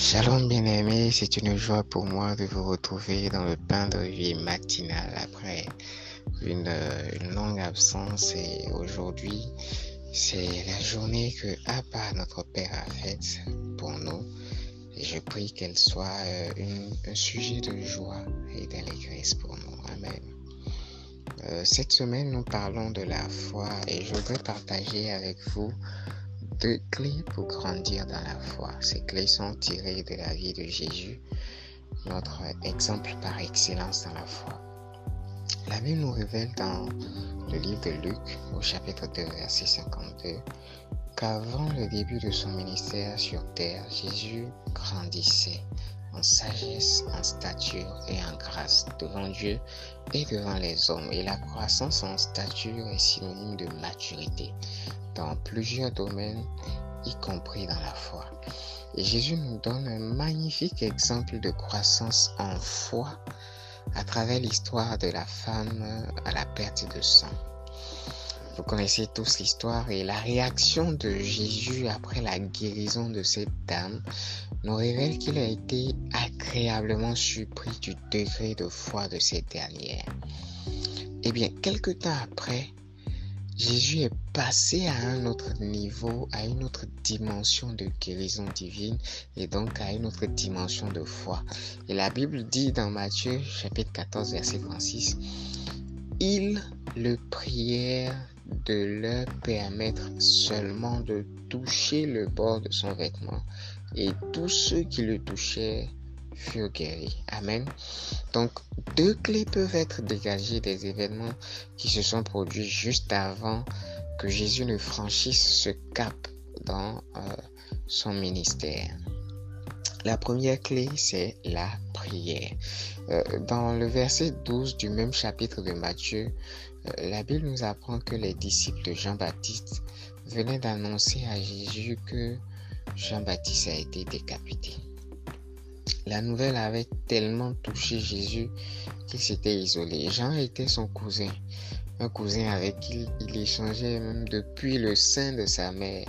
Shalom bien-aimés, c'est une joie pour moi de vous retrouver dans le pain de vie matinal après une, une longue absence et aujourd'hui c'est la journée que Abba notre Père a faite pour nous et je prie qu'elle soit euh, un sujet de joie et d'allégresse pour nous. Amen. Euh, cette semaine nous parlons de la foi et je voudrais partager avec vous deux clés pour grandir dans la foi. Ces clés sont tirées de la vie de Jésus, notre exemple par excellence dans la foi. La Bible nous révèle dans le livre de Luc, au chapitre 2, verset 52, qu'avant le début de son ministère sur terre, Jésus grandissait sagesse, en stature et en grâce devant Dieu et devant les hommes. Et la croissance en stature est synonyme de maturité dans plusieurs domaines, y compris dans la foi. Et Jésus nous donne un magnifique exemple de croissance en foi à travers l'histoire de la femme à la perte de sang. Vous connaissez tous l'histoire et la réaction de Jésus après la guérison de cette dame nous révèle qu'il a été agréablement surpris du degré de foi de cette dernière. Eh bien, quelque temps après, Jésus est passé à un autre niveau, à une autre dimension de guérison divine et donc à une autre dimension de foi. Et la Bible dit dans Matthieu chapitre 14 verset 36, ils le prièrent de leur permettre seulement de toucher le bord de son vêtement. Et tous ceux qui le touchaient furent guéris. Amen. Donc, deux clés peuvent être dégagées des événements qui se sont produits juste avant que Jésus ne franchisse ce cap dans euh, son ministère. La première clé, c'est la prière. Euh, dans le verset 12 du même chapitre de Matthieu, euh, la Bible nous apprend que les disciples de Jean-Baptiste venaient d'annoncer à Jésus que Jean-Baptiste a été décapité. La nouvelle avait tellement touché Jésus qu'il s'était isolé. Jean était son cousin, un cousin avec qui il échangeait même depuis le sein de sa mère.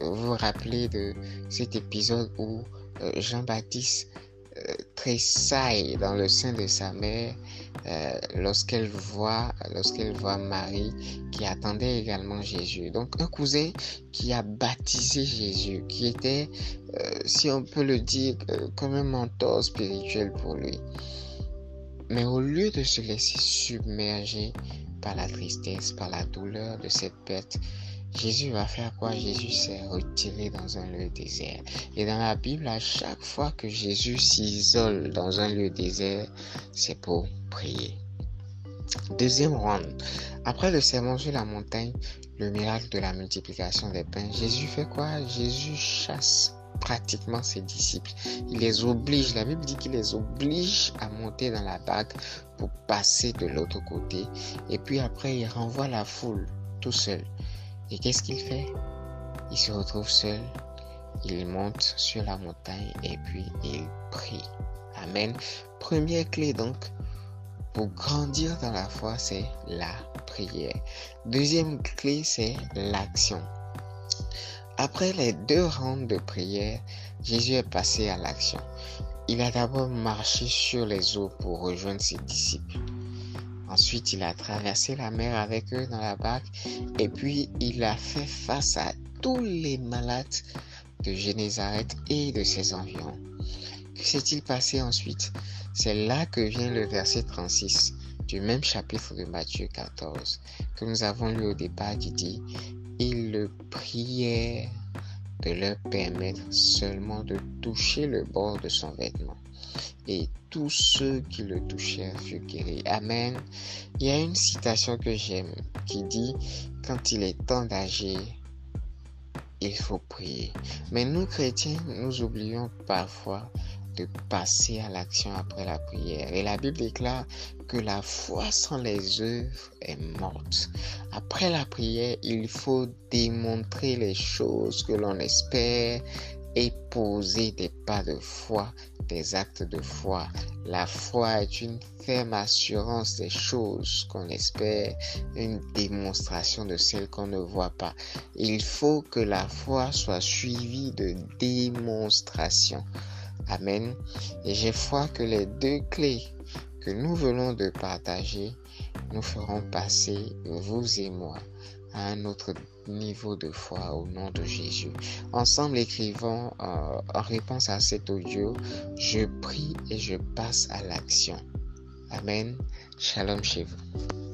Vous vous rappelez de cet épisode où Jean-Baptiste euh, tressaille dans le sein de sa mère euh, lorsqu'elle voit lorsqu'elle voit Marie qui attendait également Jésus. Donc un cousin qui a baptisé Jésus, qui était, si on peut le dire, comme un mentor spirituel pour lui. Mais au lieu de se laisser submerger par la tristesse, par la douleur de cette perte, Jésus va faire quoi? Jésus s'est retiré dans un lieu désert. Et dans la Bible, à chaque fois que Jésus s'isole dans un lieu désert, c'est pour prier. Deuxième round. Après le sermon sur la montagne, le miracle de la multiplication des pains, Jésus fait quoi? Jésus chasse pratiquement ses disciples. Il les oblige, la Bible dit qu'il les oblige à monter dans la barque pour passer de l'autre côté. Et puis après, il renvoie la foule tout seul. Et qu'est-ce qu'il fait? Il se retrouve seul, il monte sur la montagne et puis il prie. Amen. Première clé donc pour grandir dans la foi, c'est la prière. Deuxième clé, c'est l'action. Après les deux rounds de prière, Jésus est passé à l'action. Il a d'abord marché sur les eaux pour rejoindre ses disciples. Ensuite, il a traversé la mer avec eux dans la barque et puis il a fait face à tous les malades de Génézareth et de ses environs. Que s'est-il passé ensuite? C'est là que vient le verset 36 du même chapitre de Matthieu 14 que nous avons lu au départ qui dit Ils le prièrent de leur permettre seulement de toucher le bord de son vêtement et tous ceux qui le touchèrent furent guéris. Amen. Il y a une citation que j'aime qui dit, quand il est temps d'agir, il faut prier. Mais nous, chrétiens, nous oublions parfois de passer à l'action après la prière. Et la Bible déclare que la foi sans les œuvres est morte. Après la prière, il faut démontrer les choses que l'on espère et poser des pas de foi, des actes de foi. La foi est une ferme assurance des choses qu'on espère, une démonstration de celles qu'on ne voit pas. Il faut que la foi soit suivie de démonstration. Amen. Et j'ai foi que les deux clés que nous venons de partager nous feront passer, vous et moi, à un autre niveau de foi au nom de Jésus. Ensemble, écrivons euh, en réponse à cet audio, je prie et je passe à l'action. Amen. Shalom chez vous.